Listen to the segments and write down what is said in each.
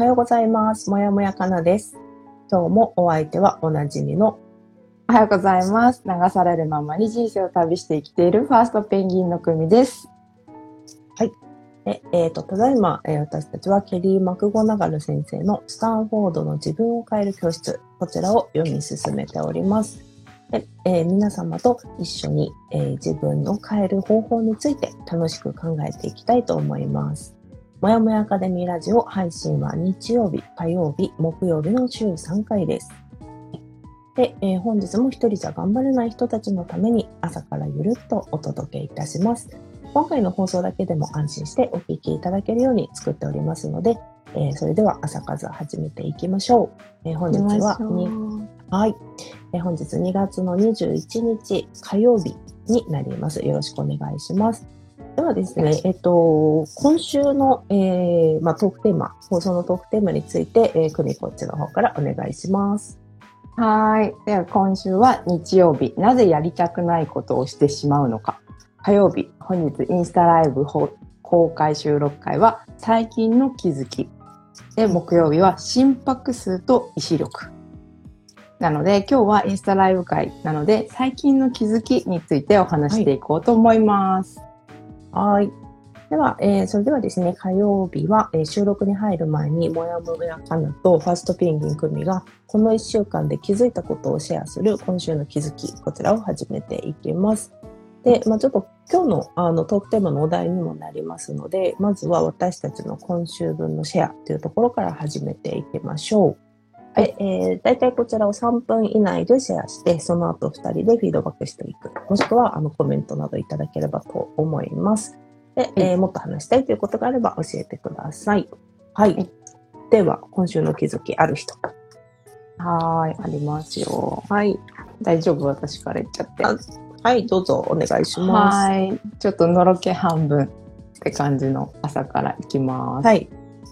はようございます。もやもやかなです。今日もお相手はおなじみのおはようございます。流されるままに人生を旅して生きているファーストペンギンの組です。え、えーと、ただいま、えー私たちはケリー・マクゴナガル先生のスタンフォードの自分を変える教室、こちらを読み進めております。でえー皆様と一緒に、えー自分を変える方法について楽しく考えていきたいと思います。もやもやアカデミーラジオ配信は日曜日、火曜日、木曜日の週3回です。で、えー本日も一人じゃ頑張れない人たちのために朝からゆるっとお届けいたします。今回の放送だけでも安心してお聞きいただけるように作っておりますので、えーそれでは朝活始めていきましょう。えー本日はに、はい、えー本日2月の21日火曜日になります。よろしくお願いします。ではですね、えっと、今週の、えーまあ、トークテーマ、放送のトークテーマについて、えー、くみこっちの方からお願いします。はい。では今週は日曜日、なぜやりたくないことをしてしまうのか。火曜日、本日インスタライブ公開収録会は最近の気づき。で、木曜日は心拍数と意志力。なので今日はインスタライブ会なので最近の気づきについてお話していこうと思います。はい。はいでは、えーそれではですね、火曜日は、えー収録に入る前に、もやもやかなとファーストペンギン組が、この1週間で気づいたことをシェアする今週の気づき、こちらを始めていきます。で、まあ、ちょっと今日のあのトークテーマのお題にもなりますので、まずは私たちの今週分のシェアというところから始めていきましょう。で、えー、大体こちらを3分以内でシェアして、その後2人でフィードバックしていく。もしくはあのコメントなどいただければと思います。で、えーもっと話したいということがあれば教えてください。はい。はいでは、今週の気づきある人。はーい、ありますよ。はい。大丈夫？私から言っちゃって。あはい、どうぞお願いします。はい。ちょっとのろけ半分って感じの朝からいきます。はい。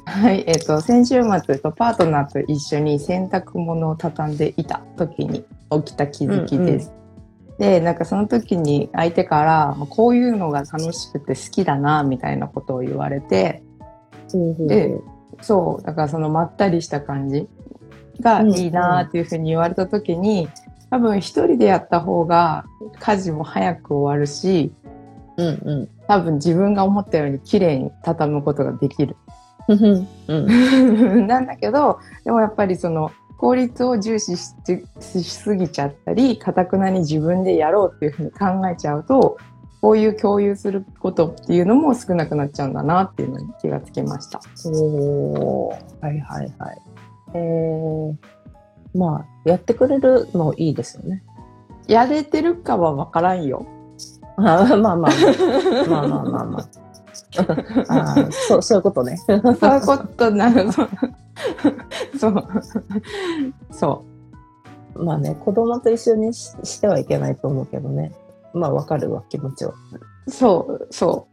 はい。えっ、と、先週末とパートナーと一緒に洗濯物を畳んでいた時に起きた気づきです。で、なんかその時に相手から、まあこういうのが楽しくて好きだな、みたいなことを言われて、でそう、だからそのまったりした感じがいいなっていうふうに言われた時に、多分一人でやった方が家事も早く終わるし、うんう多分自分が思ったように綺麗に畳むことができる。ん。うん。なんだけど、でもやっぱりその効率を重視ししすぎちゃったり、かたくなに自分でやろうっていうふうに考えちゃうと、こういう共有することっていうのも少なくなっちゃうんだなっていうのに気がつきました。おーはいはいはい。えー、まあ、やってくれるのいいですよね。やれてるかはわからんよ。あまあまあまあ。まあまあまあまあ。あーそうそういうことね。そういうことなの。そう。そう。そまあね、子供と一緒にししてはいけないと思うけどね。まあわかるわ、気持ちは。う。そう。そ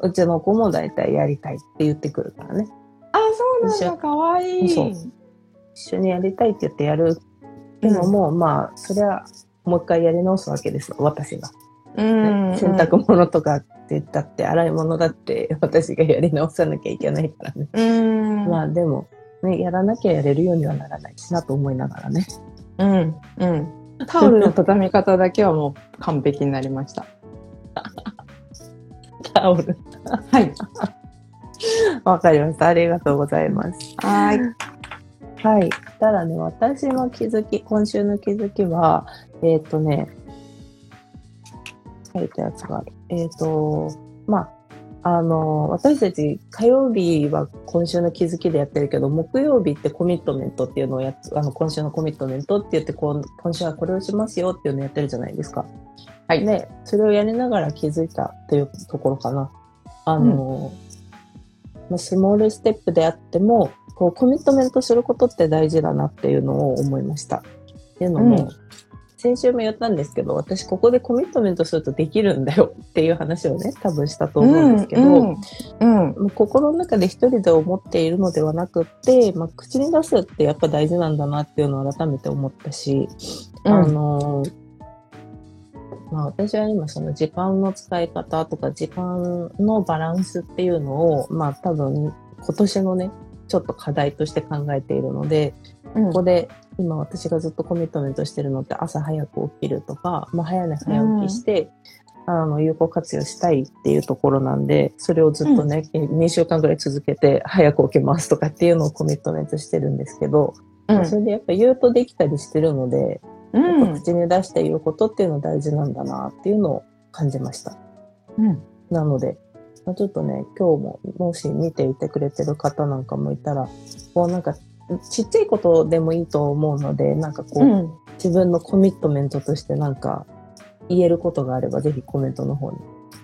う。うちの子も大体やりたいって言ってくるからね。あ、そうなんだ。かわいい。一緒にやりたいって言ってやるっていうのも、まあ、それはもう一回やり直すわけですよ、私が。うん。洗濯物とかって言ったって、洗い物だって 私がやり直さなきゃいけないからね。うん。まあでも、ね、やらなきゃやれるようにはならないしなと思いながらね。うん。うん。タオルの畳み方だけはもう完璧になりました。タオル。はい。わかりました。ありがとうございます。はい。はい。ただね、私の気づき、今週の気づきは、えっ、とね、書いたやつがある。えっ、と、まあ、あの、私たち火曜日は今週の気づきでやってるけど、木曜日ってコミットメントっていうのをやつ、あの、今週のコミットメントって言って、こう今週はこれをしますよっていうのをやってるじゃないですか。はいで、それをやりながら気づいたっていうところかな。あの、まあ、スモールステップであっても、こうコミットメントすることって大事だなっていうのを思いました。っていうのも、うん先週も言ったんですけど、私ここでコミットメントするとできるんだよ っていう話をね、多分したと思うんですけど、うんうんもう心の中で一人で思っているのではなくって、まあ、口に出すってやっぱ大事なんだなっていうのを改めて思ったし、うん。あのまあ私は今その時間の使い方とか時間のバランスっていうのを、まあ多分今年のね、ちょっと課題として考えているので、うん。ここで今私がずっとコミットメントしてるのって朝早く起きるとか、まあ、早寝早起きして、あの有効活用したいっていうところなんでそれをずっとね、2週間ぐらい続けて早く起きますとかっていうのをコミットメントしてるんですけど、うん。それでやっぱ言うとできたりしてるので、うやっぱん口に出して言うことっていうの大事なんだなっていうのを感じました。うん。なので、まあ、ちょっとね、今日ももし見ていてくれてる方なんかもいたら、こうなんかちっちゃいことでもいいと思うので、なんかこう、うん自分のコミットメントとしてなんか言えることがあれば、ぜひコメントの方に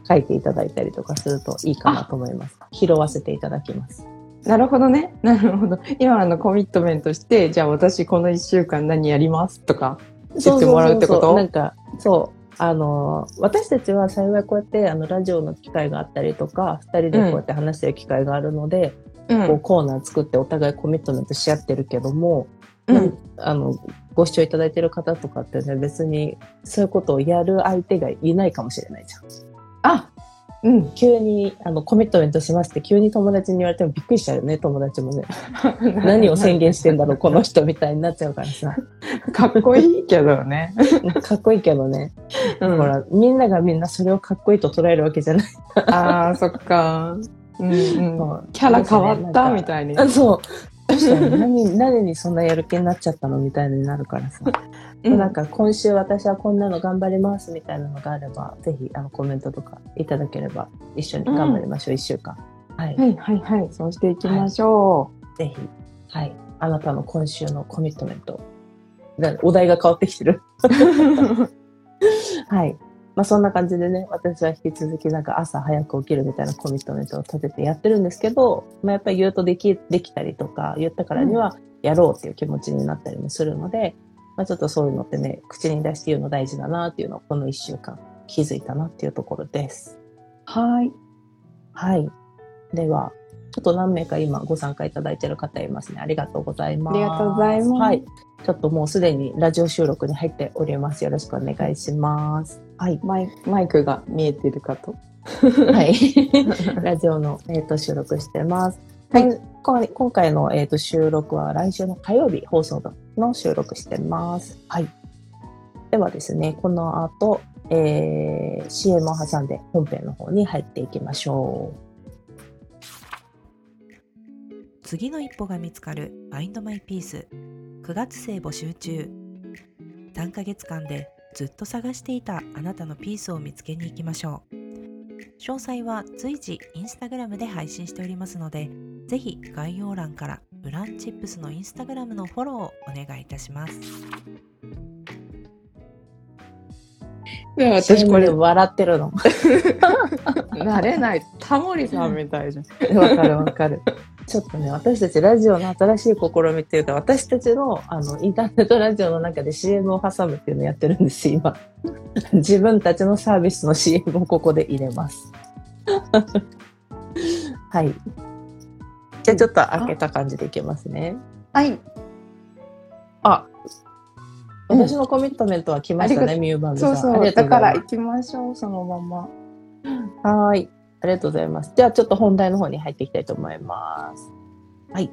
書いていただいたりとかするといいかなと思います。拾わせていただきます。なるほどね。なるほど。今あのコミットメントして、じゃあ私この1週間何やりますとか。言ってもらうってこと？なんか、そう。あの、私たちは幸いこうやって、あの、ラジオの機会があったりとか、二人でこうやって話してる機会があるので、うこうコーナー作ってお互いコミットメントし合ってるけども、うん。あの、ご視聴いただいてる方とかってね、別にそういうことをやる相手がいないかもしれないじゃん。あ、うん。急にあのコミットメントしますって急に友達に言われてもびっくりしちゃうよね、友達もね。何を宣言してんだろう、この人みたいになっちゃうからさ。かっこいいけどね。かっこいいけどね。うんほら、みんながみんなそれをかっこいいと捉えるわけじゃない。ああ、そっか。うんうん。そうキャラ変わったみいたいに。あそう。どうしたの？何、何にそんなやる気になっちゃったの？みたいになるからさ。うんなんか今週私はこんなの頑張りますみたいなのがあれば、ぜひあのコメントとかいただければ一緒に頑張りましょう、一、週間。はい。はいはいはい。そうしていきましょぜひ、はい。あなたの今週のコミットメント。だお題が変わってきてる。う。はい。まあそんな感じでね、私は引き続きなんか朝早く起きるみたいなコミットメントを立ててやってるんですけど、まあやっぱり言うとでき、できたりとか、言ったからにはやろうっていう気持ちになったりもするので、まあちょっとそういうのってね、口に出して言うの大事だなっていうのをこの一週間気づいたなっていうところです。はい。はい。では、ちょっと何名か今ご参加いただいている方いますね。ありがとうございます。ありがとうございますはい。ちょっともうすでにラジオ収録に入っております。よろしくお願いします。はい。マイマイクが見えてるかと。はい。ラジオの、えー、と収録してます。はい今回今回の、えー、と収録は来週の火曜日放送の収録してます。はい。ではですね、この後、えー CM を挟んで本編の方に入っていきましょう。次の一歩が見つかる Find My Peace 9月生募集中3ヶ月間でずっと探していたあなたのピースを見つけに行きましょう詳細は随時インスタグラムで配信しておりますのでぜひ概要欄からブランチップスのインスタグラムのフォローをお願いいたしますで私これ笑ってるの。慣れない。タモリさんみたいじゃん。わかるわかる。ちょっとね、私たちラジオの新しい試みっていうか、私たちのあのインターネットラジオの中で CM を挟むっていうのをやってるんですよ、今。自分たちのサービスの CM をここで入れます。はい。じゃあちょっと開けた感じでいきますね。はい。あ、うん私のコミットメントは来ましたあね、ミューバンドさん。そうそう。だから行きましょう、そのまま。はーい。ありがとうございます。では、ちょっと本題の方に入っていきたいと思います。はい。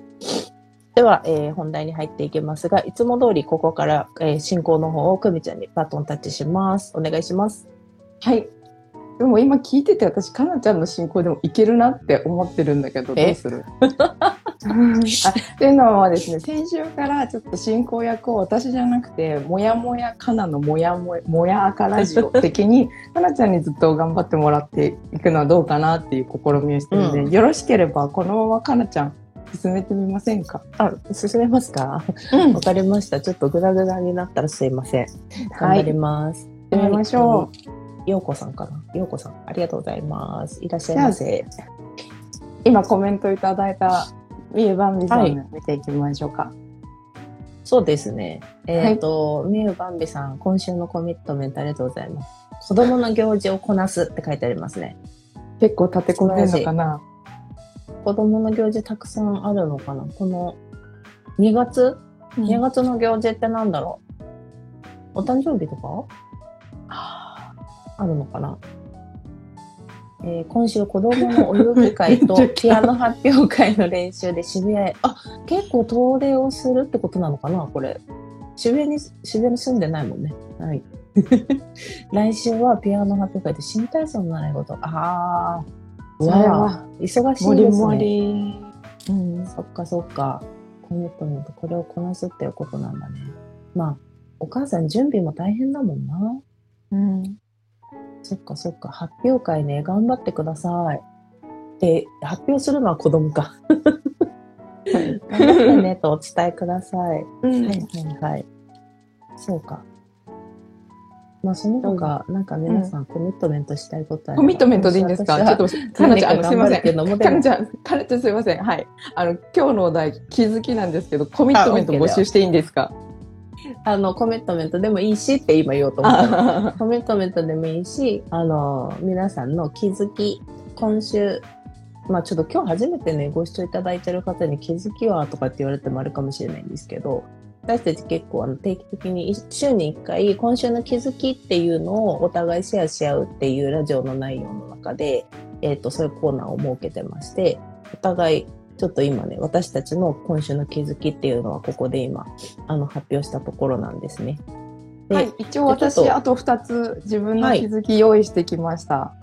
では、えー本題に入っていきますが、いつも通りここから、えー進行の方をくみちゃんにバトンタッチします。お願いします。はい。でも今聞いてて私、かなちゃんの進行でもいけるなって思ってるんだけど、どえうする？あっていうのはですね、先週からちょっと進行役を私じゃなくて、もやもやかなのもやもや、もや赤ラジオ的に、かなちゃんにずっと頑張ってもらっていくのはどうかなっていう試みをしてるので、うんよろしければこのままかなちゃん進めてみませんか？あ、進めますか？うんわかりました。ちょっとグダグダになったらすいません。頑張ります。行ってみましょう。ようこさんかなようこさん、ありがとうございます。いらっしゃいませ。今コメントいただいたみゆばんびさん見ていきましょうか。そうですね。えっ、と、みゆばんびさん、今週のコミットメントありがとうございます。子供の行事をこなすって書いてありますね。結構立て込んでんのかな。子供の行事たくさんあるのかな。この2月、2月の行事ってなんだろう？お誕生日とか？あるのかな？えー今週子供のお遊戯会と ピアノ発表会の練習で渋谷へ、あ、結構遠出をするってことなのかなこれ。渋谷に、渋谷に住んでないもんね。はい。来週はピアノ発表会で新体操の習い事。ああ。わあ忙しいですね。もり。うん。そっかそっか。コミットメント、これをこなすっていうことなんだね。まあ、お母さん準備も大変だもんな。うん。そっかそっか。発表会ね、頑張ってください。で、発表するのは子供か。頑張ってねとお伝えください。うんはいはいはい。そうか。まあ、その他、なんか皆さんコミットメントしたいことあコミットメントでいいんですか？ちょっと、かなちゃん、すいません。かなちゃん、かなちゃんすいません。はい。あの、今日のお題、気づきなんですけど、コミットメント募集していいんですか？あの、コミットメントでもいいしって今言おうと思った。あ コミットメントでもいいし、あの、皆さんの気づき、今週、まあちょっと今日初めてね、ご視聴いただいてる方に気づきはとかって言われてもあるかもしれないんですけど、私たち結構あの定期的に一週に1回、今週の気づきっていうのをお互いシェアし合うっていうラジオの内容の中で、えっ、と、そういうコーナーを設けてまして、お互い、ちょっと今ね、私たちの今週の気づきっていうのはここで今、あの、発表したところなんですね。ではい。一応私、あと2つ自分の気づき用意してきました。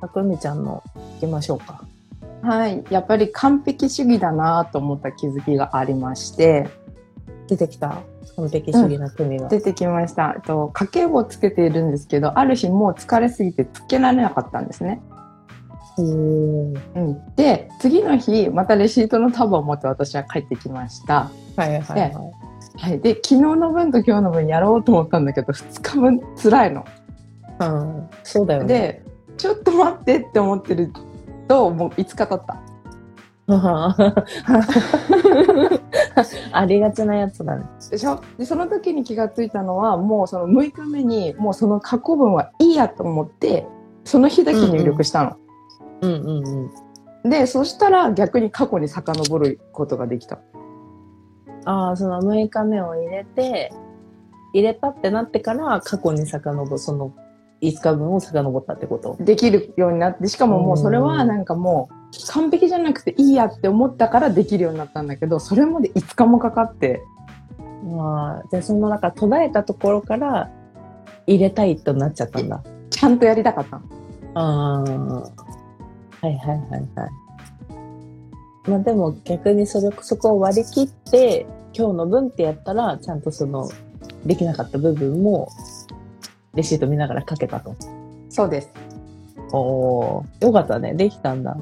たくみちゃんの行きましょうか。はい。やっぱり完璧主義だなと思った気づきがありまして、出てきた？完璧主義な国が。出てきました。えっと、家計簿をつけているんですけど、ある日もう疲れすぎてつけられなかったんですね。うん。で、次の日、またレシートの束を持って私は帰ってきました。はいはいはい。はい。で、昨日の分と今日の分やろうと思ったんだけど、2日分辛いの。うん、そうだよね。で、ちょっと待ってって思ってると、もう5日経った。ありがちなやつだね。でしょ？で、その時に気がついたのは、もうその6日目に、もうその過去分はいいやと思って、その日だけ入力したの。うんうんうん。で、そしたら逆に過去に遡ることができた。ああ、その6日目を入れて、入れたってなってから過去に遡る、その5日分を遡ったってことできるようになって、しかももうそれはなんかもう完璧じゃなくていいやって思ったからできるようになったんだけど、それまで5日もかかって、ああ、じゃあその中途絶えたところから入れたいとなっちゃったんだ。ちゃんとやりたかったの。ああ。はいはいはいはい。まあでも逆にそれ、そこを割り切って、今日の分ってやったら、ちゃんとその、できなかった部分も、レシート見ながら書けたと。そうです。おおよかったね。できたんだ。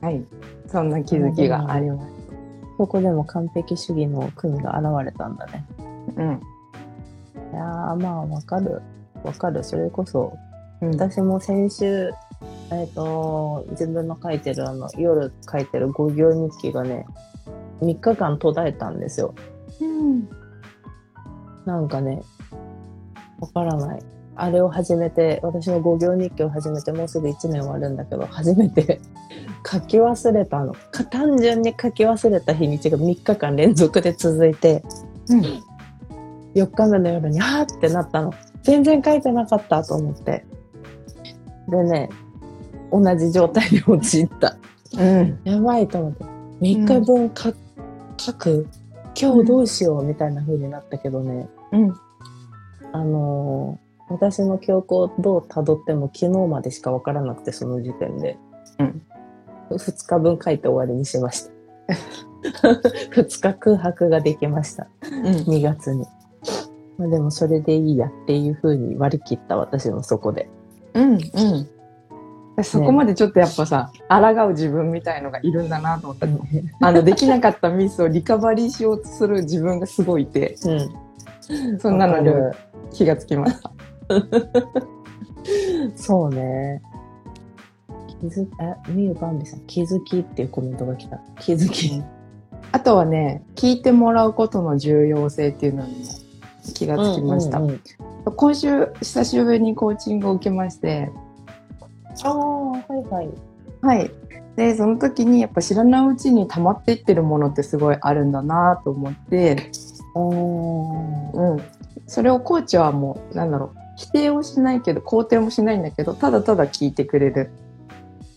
はい。そんな気づきがあります。ここでも完璧主義の組が現れたんだね。うん。いやー、まあわかる。わかる。それこそ、うん、私も先週、えっ、と、自分の書いてるあの、夜書いてる5行日記がね、3日間途絶えたんですよ。うん。なんかね、わからない。あれを始めて、私の5行日記を始めてもうすぐ1年終わるんだけど、初めて 書き忘れたの。か単純に書き忘れた日にちが3日間連続で続いて、うん。4日目の夜に、はーってなったの。全然書いてなかったと思って。でね、同じ状態に陥った。うん。やばいと思って。3日分か、書く？今日どうしようみたいな風になったけどね、うん。あのー私の記憶をどう辿っても昨日までしかわからなくて、その時点で。うん。2日分書いて終わりにしました。2日空白ができました。うん。2月に。まあでもそれでいいやっていう風に割り切った私もそこで。うん。うん。そこまでちょっとやっぱさ、抗う自分みたいのがいるんだなと思った。あの、できなかったミスをリカバリーしようとする自分がすごいいて、うん。そんなのに気がつきました。そうね。気気づえ、みゆばんびさん、気づきっていうコメントが来た。気づき。あとはね、聞いてもらうことの重要性っていうのにも気がつきました。うんうんうん今週、久しぶりにコーチングを受けまして、ああ、はいはい。はい。で、その時にやっぱ知らないうちに溜まっていってるものってすごいあるんだなと思って、おうん。それをコーチはもう、なんだろう、否定をしないけど、肯定もしないんだけど、ただただ聞いてくれる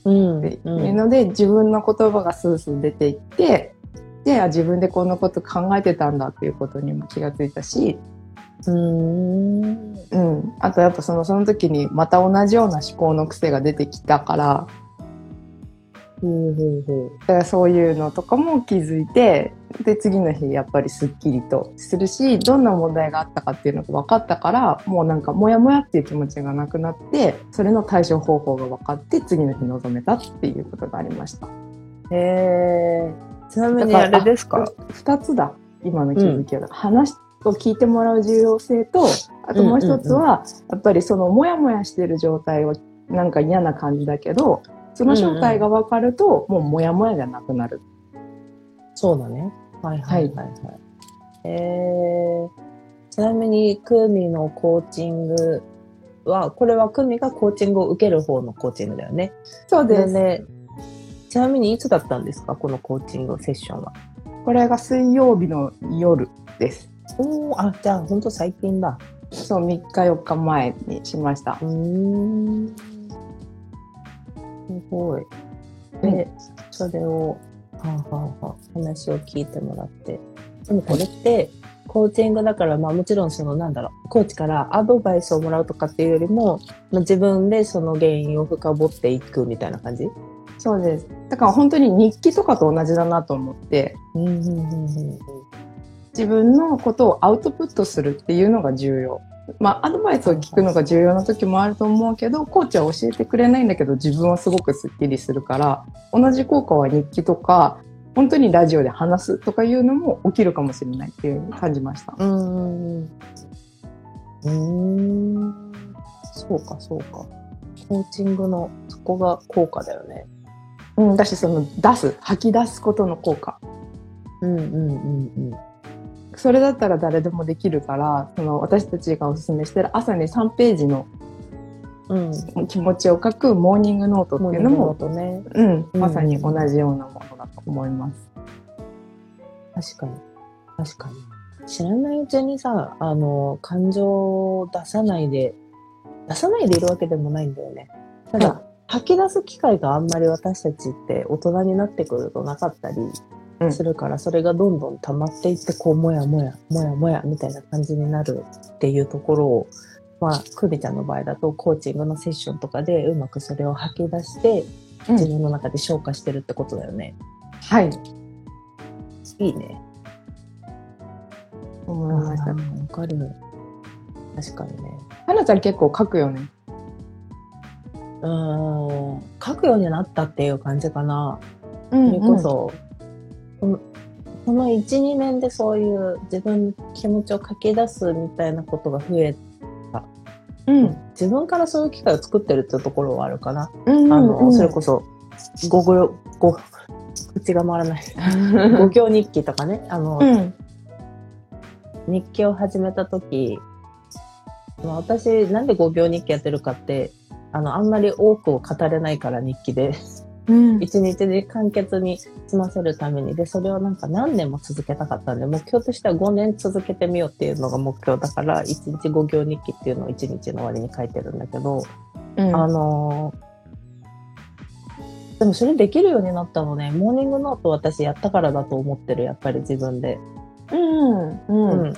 うんってうんいうので、自分の言葉がスースー出ていって、で、あ自分でこんなこと考えてたんだっていうことにも気がついたし、うーん。うん。あとやっぱその、その時にまた同じような思考の癖が出てきたから、ほうほうほだからそういうのとかも気づいて、で、次の日やっぱりスッキリとするし、どんな問題があったかっていうのが分かったから、もうなんかモヤモヤっていう気持ちがなくなって、それの対処方法が分かって、次の日臨めたっていうことがありました。う。へえ。ちなみにあれですか？二つだ、今の気づきは。話を聞いてもらう重要性と、あともう一つは、やっぱりそのモヤモヤしてる状態はなんか嫌な感じだけど、その正体が分かると、もうモヤモヤがなくなる。そうだね。はいはいはいはい。えー、ちなみに、クーミのコーチングは、これはクーミがコーチングを受ける方のコーチングだよね。そうです。ね、ちなみにいつだったんですか？このコーチングセッションは。これが水曜日の夜です。おー、あ、じゃあ本当最近だ。そう、3日4日前にしましたう。ーん。すごい。うんで、それを、はあ、はあはあ、話を聞いてもらって。でもこれって、コーチングだから、まあもちろんそのなんだろう、コーチからアドバイスをもらうとかっていうよりも、まあ、自分でその原因を深掘っていくみたいな感じ？そうです。だから本当に日記とかと同じだなと思って、うんうんうんうん自分のことをアウトプットするっていうのが重要。まあ、アドバイスを聞くのが重要な時もあると思うけど、コーチは教えてくれないんだけど、自分はすごくスッキリするから、同じ効果は日記とか、本当にラジオで話すとかいうのも起きるかもしれないっていうに感じました。うんうん。そうか、そうか。コーチングのそこが効果だよね。うん、だし、その出す、吐き出すことの効果。うんうんうんそれだったら誰でもできるから、その私たちがおすすめしてる朝に3ページのうん。うん。気持ちを書くモーニングノートっていうのも、とね。うん、うんまさに同じようなものだと思います。確かに。確かに。知らないうちにさ、あの、感情を出さないで、出さないでいるわけでもないんだよね。ただ、は吐き出す機会があんまり私たちって大人になってくるとなかったりうんするから、それがどんどん溜まっていって、こう、もやもや、もやもやみたいな感じになるっていうところを、まあ、クビちゃんの場合だと、コーチングのセッションとかでうまくそれを吐き出して、自分の中で消化してるってことだよね。はい。いいね。思いました。わかる。確かにね。はなちゃん結構書くよね。うん。書くようになったっていう感じかな。うそれこそ、このこの1、2年でそういう自分の気持ちを書き出すみたいなことが増え、うん。うん。自分からそういう機会を作ってるっていうところはあるかな。うん。あの、うんそれこそ、ごご、ご、口が回らない。五行日記とかね。あの、うん。日記を始めた時、まあ私なんで5秒日記やってるかって、あの、あんまり多くを語れないから日記で、うん。一日で簡潔に済ませるために、で、それをなんか何年も続けたかったんで、目標としては5年続けてみようっていうのが目標だから、1日5行日記っていうのを1日の終わりに書いてるんだけど、うん。あのーでもそれできるようになったのね、モーニングノート私やったからだと思ってる、やっぱり自分で。うん。う。うんん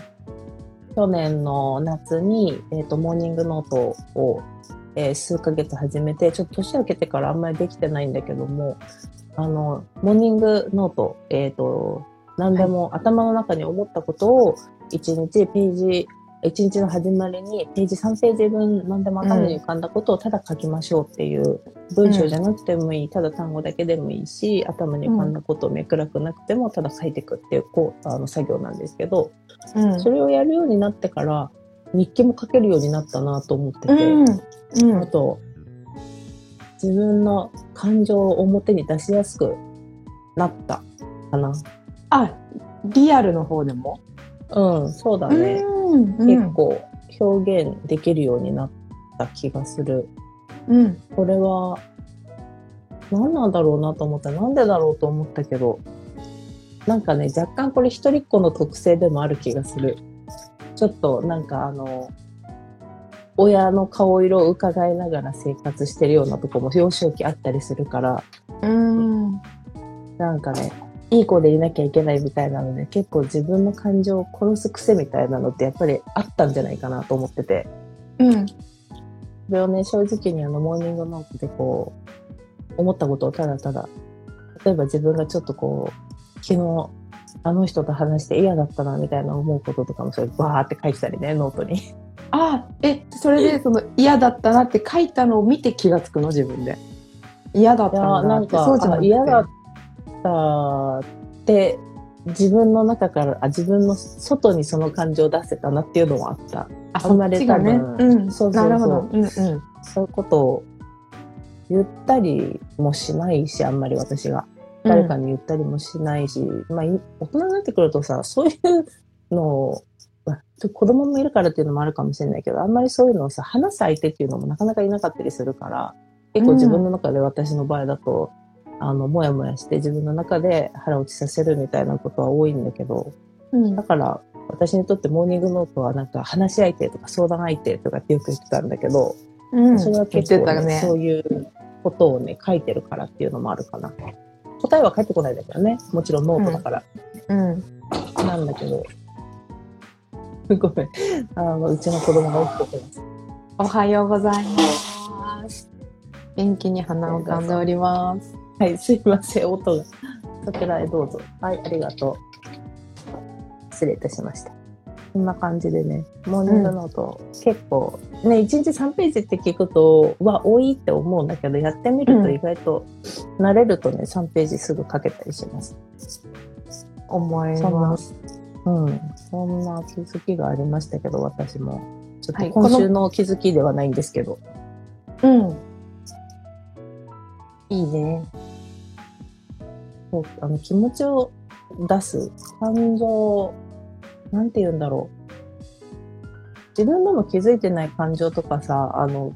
去年の夏に、えっとモーニングノートを、えー数ヶ月始めてちょっと年明けてからあんまりできてないんだけどもあのモーニングノート、えっと何でも頭の中に思ったことを1日ページ1日の始まりにページ3ページ分何でも頭に浮かんだことをただ書きましょうっていう文章じゃなくてもいい、ただ単語だけでもいいし頭に浮かんだことをめくらくなくてもただ書いていくっていうこうあの作業なんですけど、うん。それをやるようになってから、日記も書けるようになったなと思ってて、うん。うん。あと、自分の感情を表に出しやすくなったかな。あ、リアルの方でも？うん、そうだね。うん結構表現できるようになった気がする。うん。これは何なんだろうなと思ったなんでだろうと思ったけどなんかね若干これ一人っ子の特性でもある気がするちょっとなんかあの親の顔色を伺いながら生活してるようなとこも幼少期あったりするからうん。なんかねいい子でいなきゃいけないみたいなので結構自分の感情を殺す癖みたいなのってやっぱりあったんじゃないかなと思っててうん。それをね正直にあのモーニングノートでこう思ったことをただただ例えば自分がちょっとこう昨日あの人と話して嫌だったなみたいな思うこととかもそれバーって書いてたりねノートに あ、え、それでその嫌だったなって書いたのを見て気がつくの自分で。嫌だった。なんかそうじゃな嫌だったって自分の中からあ自分の外にその感情を出せたなっていうのもあったあ、そっちがね。うん。そうそうそう。うんうん。そういうことを言ったりもしないしあんまり私が誰かに言ったりもしないし、まあ、い大人になってくるとさ、そういうのを、まあ子供もいるからっていうのもあるかもしれないけど、あんまりそういうのをさ、話す相手っていうのもなかなかいなかったりするから、結構自分の中で私の場合だと、あの、もやもやして自分の中で腹落ちさせるみたいなことは多いんだけど、うんだから私にとってモーニングノートはなんか話し相手とか相談相手とかってよく言ってたんだけど、うん。それは結構、ねね。そういうことをね、書いてるからっていうのもあるかな。答えは返ってこないんだけどね。もちろんノートだから。うん。なんだけど。ごめん。あの、うちの子供が起きててます。おはようございます。元気に鼻をかんでおります。はい、すいません。音が。そちらへどうぞ。はい、ありがとう。失礼いたしました。こんな感じでね、モーニングノート、結構、ね、1日3ページって聞くと、は多いって思うんだけど、やってみると意外と、慣れるとね、3ページすぐ書けたりします。思います。うん、そんな気づきがありましたけど、私も。ちょっはいと今週の気づきではないんですけど。うん。いいね。そうあの気持ちを出す感情、なんて言うんだろう。自分でも気づいてない感情とかさ、あの、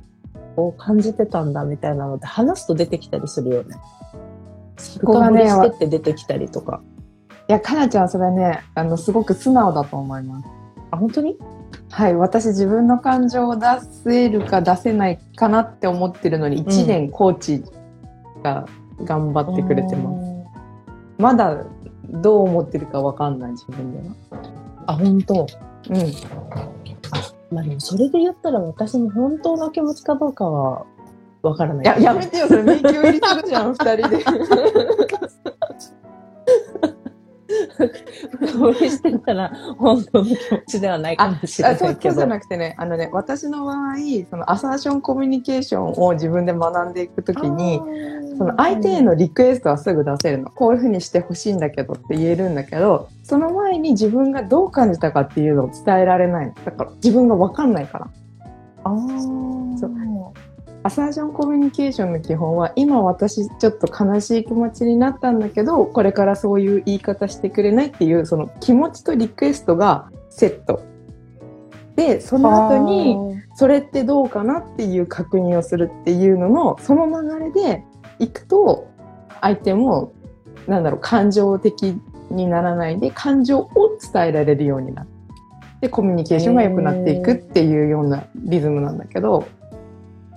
こう感じてたんだみたいなのって話すと出てきたりするよね。そこがねしてって出てきたりとか。いや、かなちゃんはそれね、あの、すごく素直だと思います。あ、本当に？はい、私自分の感情を出せるか出せないかなって思ってるのに、ん1年コーチが頑張ってくれてます。まだどう思ってるかわかんない自分では。あ、本当。うん。まあでもそれで言ったら私の本当の気持ちかどうかはわからない。いや、やめてよ、それ迷宮入りするじゃん、二人で。深掘りしてたら本当の気持ちではないかもしれあないけど。そうそうじゃなくてね、あのね、私の場合、そのアサーションコミュニケーションを自分で学んでいくときに、その相手へのリクエストはすぐ出せるの。こういうふうにしてほしいんだけどって言えるんだけど、その前に自分がどう感じたかっていうのを伝えられないの。だから自分がわかんないから。あーそうアサーションコミュニケーションの基本は、今私ちょっと悲しい気持ちになったんだけど、これからそういう言い方してくれないっていう、その気持ちとリクエストがセット。で、その後に、それってどうかなっていう確認をするっていうののその流れでいくと相手もなんだろう感情的にならないで感情を伝えられるようになるでコミュニケーションが良くなっていくっていうようなリズムなんだけど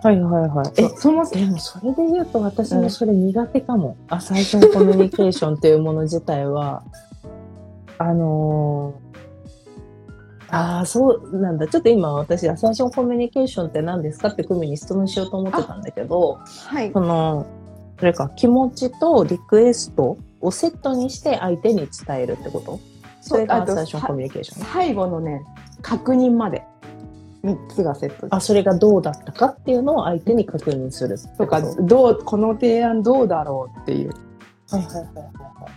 はいはいはい。えそ、そのでもそれで言うと私もそれ苦手かも。あ、最初のコミュニケーションっていうもの自体は、あのーああ、そうなんだ。ちょっと今私、アサーションコミュニケーションって何ですかって組に質問しようと思ってたんだけど、はいその、それか気持ちとリクエストをセットにして相手に伝えるってこと？それがアサーションコミュニケーション。最後のね確認まで3つがセットあ、それがどうだったかっていうのを相手に確認するとと。かどうこの提案どうだろうっていう。はいはいはいはいは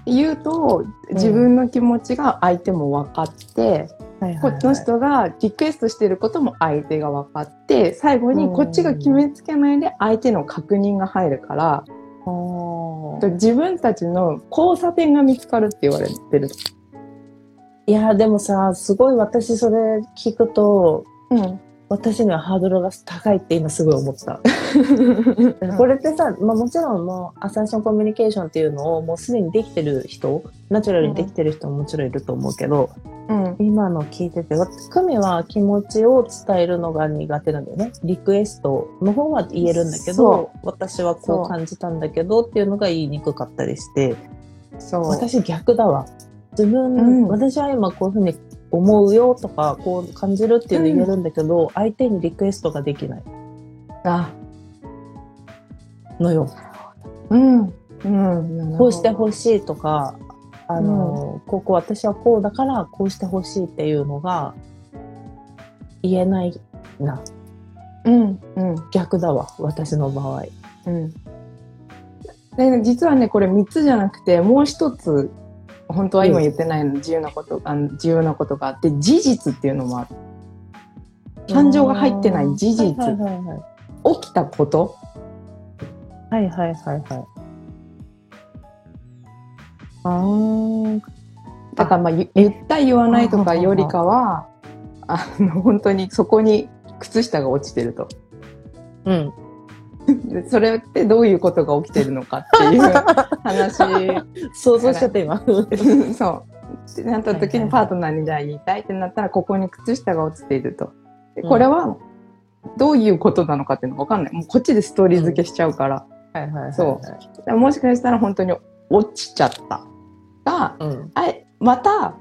い。言うと自分の気持ちが相手も分かって、はいはいはいこの人がリクエストしてることも相手が分かって、最後にこっちが決めつけないで相手の確認が入るから、おー。自分たちの交差点が見つかるって言われてる。いや、でもさ、すごい私それ聞くと、うん。私にはハードルが高いって今すごい思った。これってさ、まあ、もちろんもうアサーションコミュニケーションっていうのをもうすでにできてる人、ナチュラルにできてる人ももちろんいると思うけど、うん。今の聞いてて、わクミは気持ちを伝えるのが苦手なんだよね。リクエストの方は言えるんだけそど、私はこう感じたんだけどっていうのが言いにくかったりして、そう。私逆だわ。自分、うん私は今こういうふうに思うよとか、こう感じるっていうの言えるんだけど、相手にリクエストができないあ、のよ。うん。うん。こうしてほしいとか、あの、ここ私はこうだからこうしてほしいっていうのが言えないな。うん。うん。逆だわ、私の場合。うん。で、実はね、これ3つじゃなくて、もう一つ、本当は今言ってないの、自由なこと、あの重要なことがあって、事実っていうのもある。感情が入ってない事実。はいはいはいはい。起きたことはいはいはいはい。あーだからまあ言言った言わないとかよりかは、あの、本当にそこに靴下が落ちてると。うん。で それってどういうことが起きてるのかっていう話 想像しちゃった今。そう。なった時にパートナーにじゃあ言いたいってなったら、ここに靴下が落ちていると。でこれは、どういうことなのかっていうのがわかんない。もうこっちでストーリー付けしちゃうから。はいはい。そうもしかしたら本当に落ちちゃった。が、うん。あえまた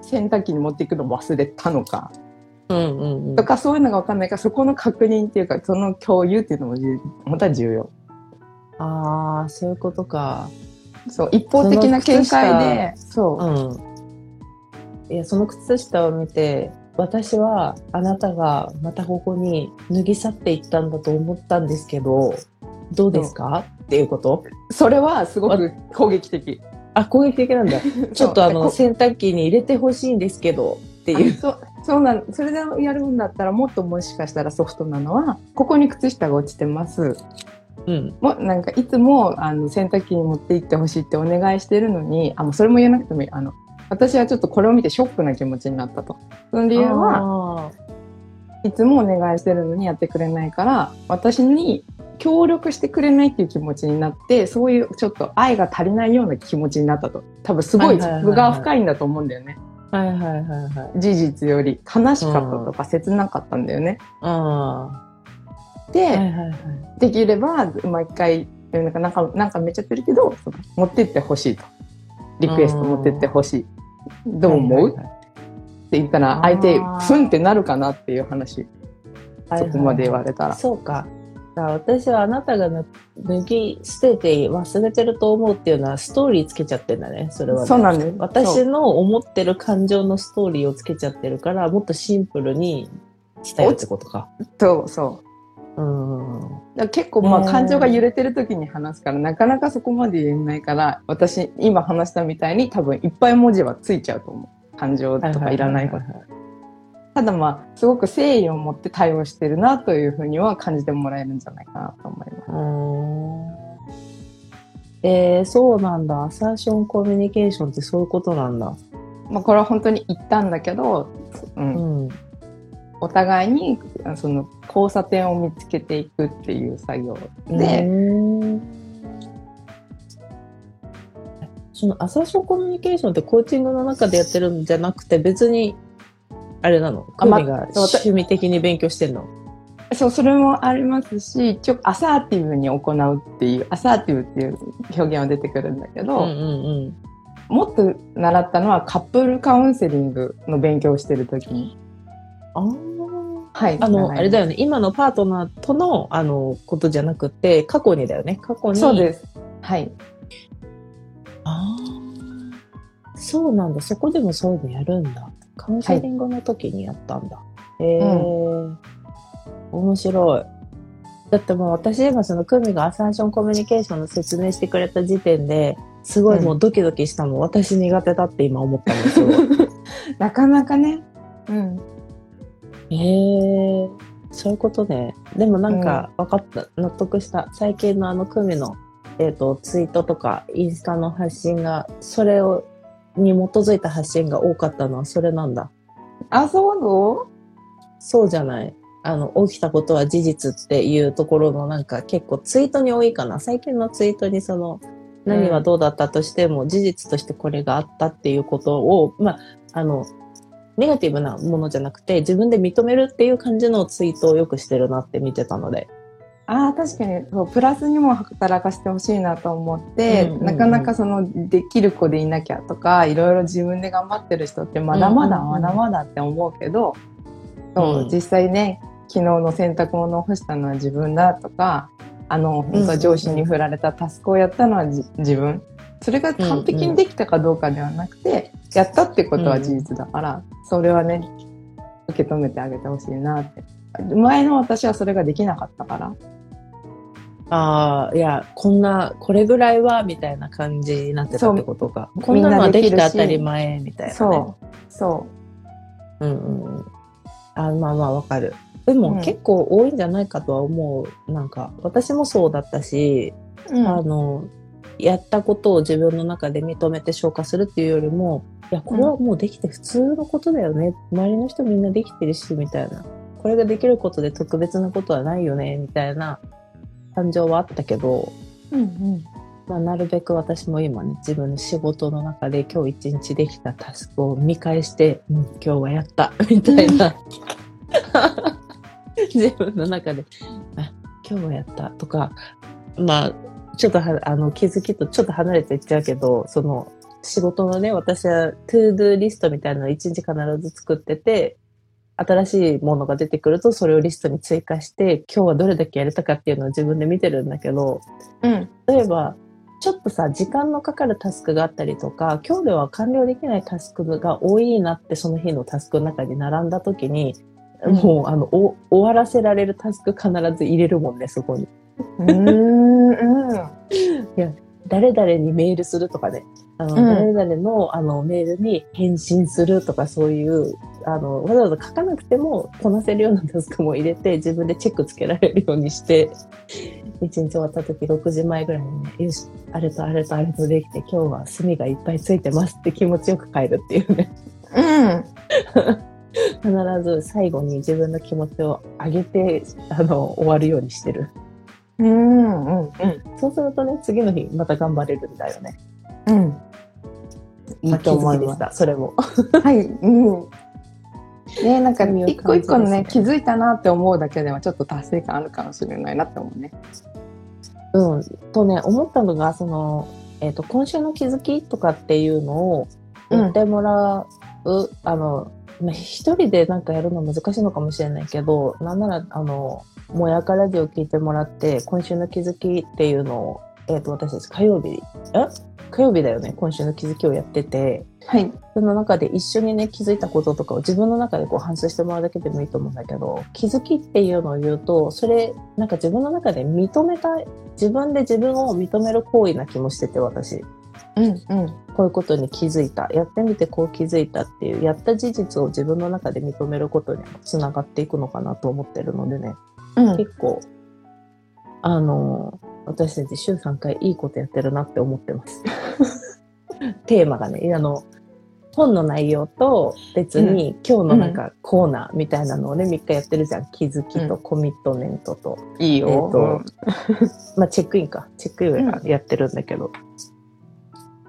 洗濯機に持っていくの忘れたのか。うんうんうんと。かそういうのがわかんないから、そこの確認っていうか、その共有っていうのもじ本当は重要。ああ、そういうことか。そう。一方的な見解で、そう。うん。いや、その靴下を見て、私はあなたがまたここに脱ぎ去っていったんだと思ったんですけど、どうですか？っていうこと？それはすごく攻撃的。あ、攻撃的なんだ。ちょっとあの、洗濯機に入れてほしいんですけど、っていう。あそうそうなんそれでやるんだったらもっともしかしたらソフトなのはここに靴下が落ちてます。うん。もなんかいつもあの洗濯機に持って行ってほしいってお願いしてるのにあもうそれも言えなくてもいい。あの私はちょっとこれを見てショックな気持ちになったと。その理由はあいつもお願いしてるのにやってくれないから私に協力してくれないっていう気持ちになってそういうちょっと愛が足りないような気持ちになったと。多分すごいはいはいはいはい。そこが深いんだと思うんだよね。ーはいはいはいはい。事実より悲しかったとか切なかったんだよね。あで、あ。はいはいはい。できれば毎回なんかなんかなんかめっちゃってるけど持ってってほしいとリクエスト持ってってほしいどう思う、はいはいはいって言ったら相手ふんってなるかなっていう話そこまで言われたら。そうか。私はあなたが脱脱ぎ捨てて忘れてると思うっていうのはストーリーつけちゃってんだね。それは、ね。そうなんです私の思ってる感情のストーリーをつけちゃってるから、もっとシンプルに伝えるってことか。そうそううん。結構まあ感情が揺れてる時に話すからなかなかそこまで言えないから私今話したみたいに多分いっぱい文字はついちゃうと思う感情とかいらないことただまあすごく誠意を持って対応してるなというふうには感じてもらえるんじゃないかなと思います。えー、そうなんだ。アサーションコミュニケーションってそういうことなんだ。まあ、これは本当に言ったんだけど、うんうん。お互いにその交差点を見つけていくっていう作業うで、そのアサーションコミュニケーションってコーチングの中でやってるんじゃなくて別にあれなの？神が趣味的に勉強してんの？そうそれもありますしちょアサーティブに行うっていうアサーティブっていう表現は出てくるんだけど、うんうんもっと習ったのはカップルカウンセリングの勉強をしてる時に。あーはい。あの、あれだよ。よね。今のパートナーとの、あの、ことじゃなくて、過去にだよね。過去に。そうです。はい。ああ。そうなんだ。そこでもそういうのやるんだ。カウンセリングの時にやったんだ。へえ、面白い。だってもう私今そのクミがアサーションコミュニケーションの説明してくれた時点ですごいもうドキドキしたもん。私苦手だって今思ったんですよ。なかなかね、うん。へえそういうことね。でもなんか分かった、納得した。最近のあの組の、えっ、と、ツイートとかインスタの発信が、それを、に基づいた発信が多かったのはそれなんだ。あ、そうの？そうじゃない。あの、起きたことは事実っていうところのなんか結構ツイートに多いかな。最近のツイートにその、何はどうだったとしても、事実としてこれがあったっていうことを、まあ、あの、ネガティブなものじゃなくて、自分で認めるっていう感じのツイートをよくしてるなって見てたので。ああ、確かにそう、プラスにも働かせてほしいなと思って、うんうんうんなかなかその、できる子でいなきゃとか、いろいろ自分で頑張ってる人ってまだまだうんうんうんまだまだって思うけど、そう、うん実際ね、昨日の洗濯物を干したのは自分だとか、あの、本当は上司に振られたタスクをやったのはじ自分。それが完璧にできたかどうかではなくて、やったってことは事実だから、それはね、受け止めてあげてほしいなって。前の私はそれができなかったから。ああ、いや、こんな、これぐらいは、みたいな感じになってたってことか。うこんなのはできて当たり前、みたいな、ね。そう。そうんうんうん。あまあまあわかる。でも、うん結構多いんじゃないかとは思う。なんか、私もそうだったし、う。うんあの、やったことを自分の中で認めて消化するっていうよりも、いや、これはもうできて普通のことだよね。周りの人みんなできてるし、みたいな。これができることで特別なことはないよね、みたいな感情はあったけど、うんうん。まあ、なるべく私も今ね、自分の仕事の中で今日一日できたタスクを見返して、うん、今日はやった、みたいな。自分の中で、あ、今日はやったとか、まあ、ちょっとは、あの、気づきとちょっと離れていっちゃうけど、その、仕事のね、私は、 to do リストみたいなのを一日必ず作ってて、新しいものが出てくると、それをリストに追加して、今日はどれだけやれたかっていうのを自分で見てるんだけど、うん。例えば、ちょっとさ、時間のかかるタスクがあったりとか、今日では完了できないタスクが多いなって、その日のタスクの中に並んだ時に、うんもう、あの、お終わらせられるタスク必ず入れるもんね、そこに。うーん。うん。誰々にメールするとかね、あの、うん誰々のあのメールに返信するとかそういう、あの、わざわざ書かなくてもこなせるようなタスクも入れて自分でチェックつけられるようにして、一日終わった時6時前ぐらいにね、よし、あれとあれとあれとできて今日は炭がいっぱいついてますって気持ちよく帰るっていうね。うん。必ず最後に自分の気持ちを上げて、あの、終わるようにしてる。うん。うん。そうするとね、次の日また頑張れるんだよね。うん。いいと思いま。した、それも。はい。うん。ねなんか一個一個のね気づいたなって思うだけではちょっと達成感あるかもしれないなって思うね。うん。とね、思ったのが、その、えっ、と、今週の気づきとかっていうのを言ってもらう、あの、まあ一人でなんかやるの難しいのかもしれないけど、なんなら、あの、もやかラジオ聞いてもらって、今週の気づきっていうのを、えっ、と、私たち火曜日、え？火曜日だよね、今週の気づきをやってて、はい。その中で一緒にね、気づいたこととかを自分の中でこう反芻してもらうだけでもいいと思うんだけど、気づきっていうのを言うと、それ、なんか自分の中で認めたい、自分で自分を認める行為な気もしてて、私。うんうん。こういうことに気づいた。やってみてこう気づいたっていう、やった事実を自分の中で認めることにもつながっていくのかなと思ってるのでね、うん。結構、あの、私たち週3回いいことやってるなって思ってます。テーマがね、あの、本の内容と別に今日のなんかコーナーみたいなのをね、3日やってるじゃん。気づきとコミットメントと、いいよ。えーと まあチェックインか。チェックインをやってるんだけど、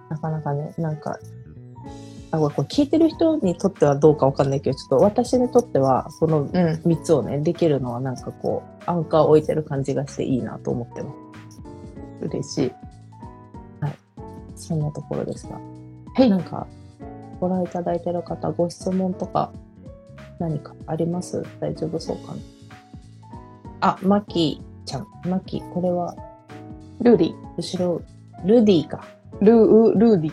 なかなかね、なんか、あ、これ聞いてる人にとってはどうかわかんないけど、ちょっと私にとっては、このうん。3つをね、できるのはなんかこう、アンカーを置いてる感じがしていいなと思ってます。嬉しい。そんなところですが。はいなんか、ご覧いただいてる方、ご質問とか、何かあります？大丈夫そうかな？あ、マキちゃん。マキ、これは、ルーディ。後ろ、ルディか。ルー、ルーディ。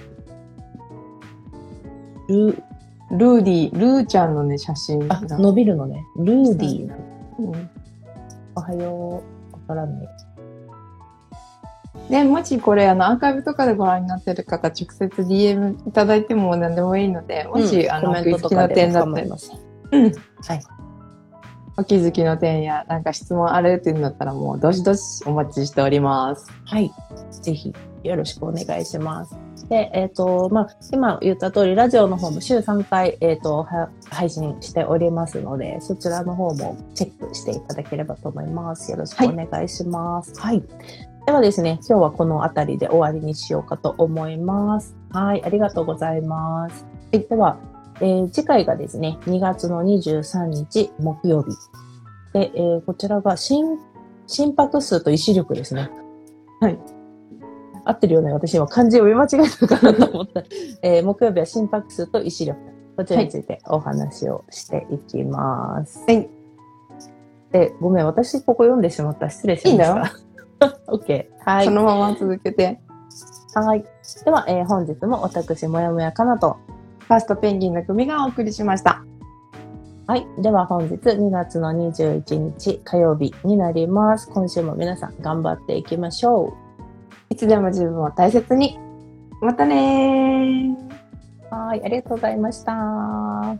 ル、ルーディ、ルーちゃんのね、写真あ、が。伸びるのね。ルーディな。うんおはよう。わからない。で、もしこれ、あの、アーカイブとかでご覧になってる方、直接 DM いただいても何でもいいので、もし、うんあの、お気づきの点だったり。うん。はい。お気づきの点や、なんか質問あるっていうんだったら、もう、どしどしお待ちしております。はい。ぜひ、よろしくお願いします。で、えっ、と、まあ、今言った通り、ラジオの方も週3回、えっ、と、は配信しておりますので、そちらの方もチェックしていただければと思います。よろしくお願いします。はい。ではですね、今日はこの辺りで終わりにしようかと思います。はい、ありがとうございます。はい、では、えー次回がですね、2月の23日木曜日。で、えーこちらが心、心拍数と意志力ですね。はい。合ってるよね。私今漢字を読み間違えたかなと思った。えー木曜日は心拍数と意志力。こちらについてお話をしていきます。はい。で、ごめん、私ここ読んでしまった。失礼しました。いいんだ OK。はいそ。のまま続けて。はい。では、えー本日も私、もやもやかなと。ファーストペンギンの組がお送りしました。はい。では本日2月の21日火曜日になります。今週も皆さん頑張っていきましょいつでも自分を大切に。またね。はい。ありがとうございました。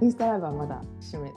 インスタライブはまだ閉め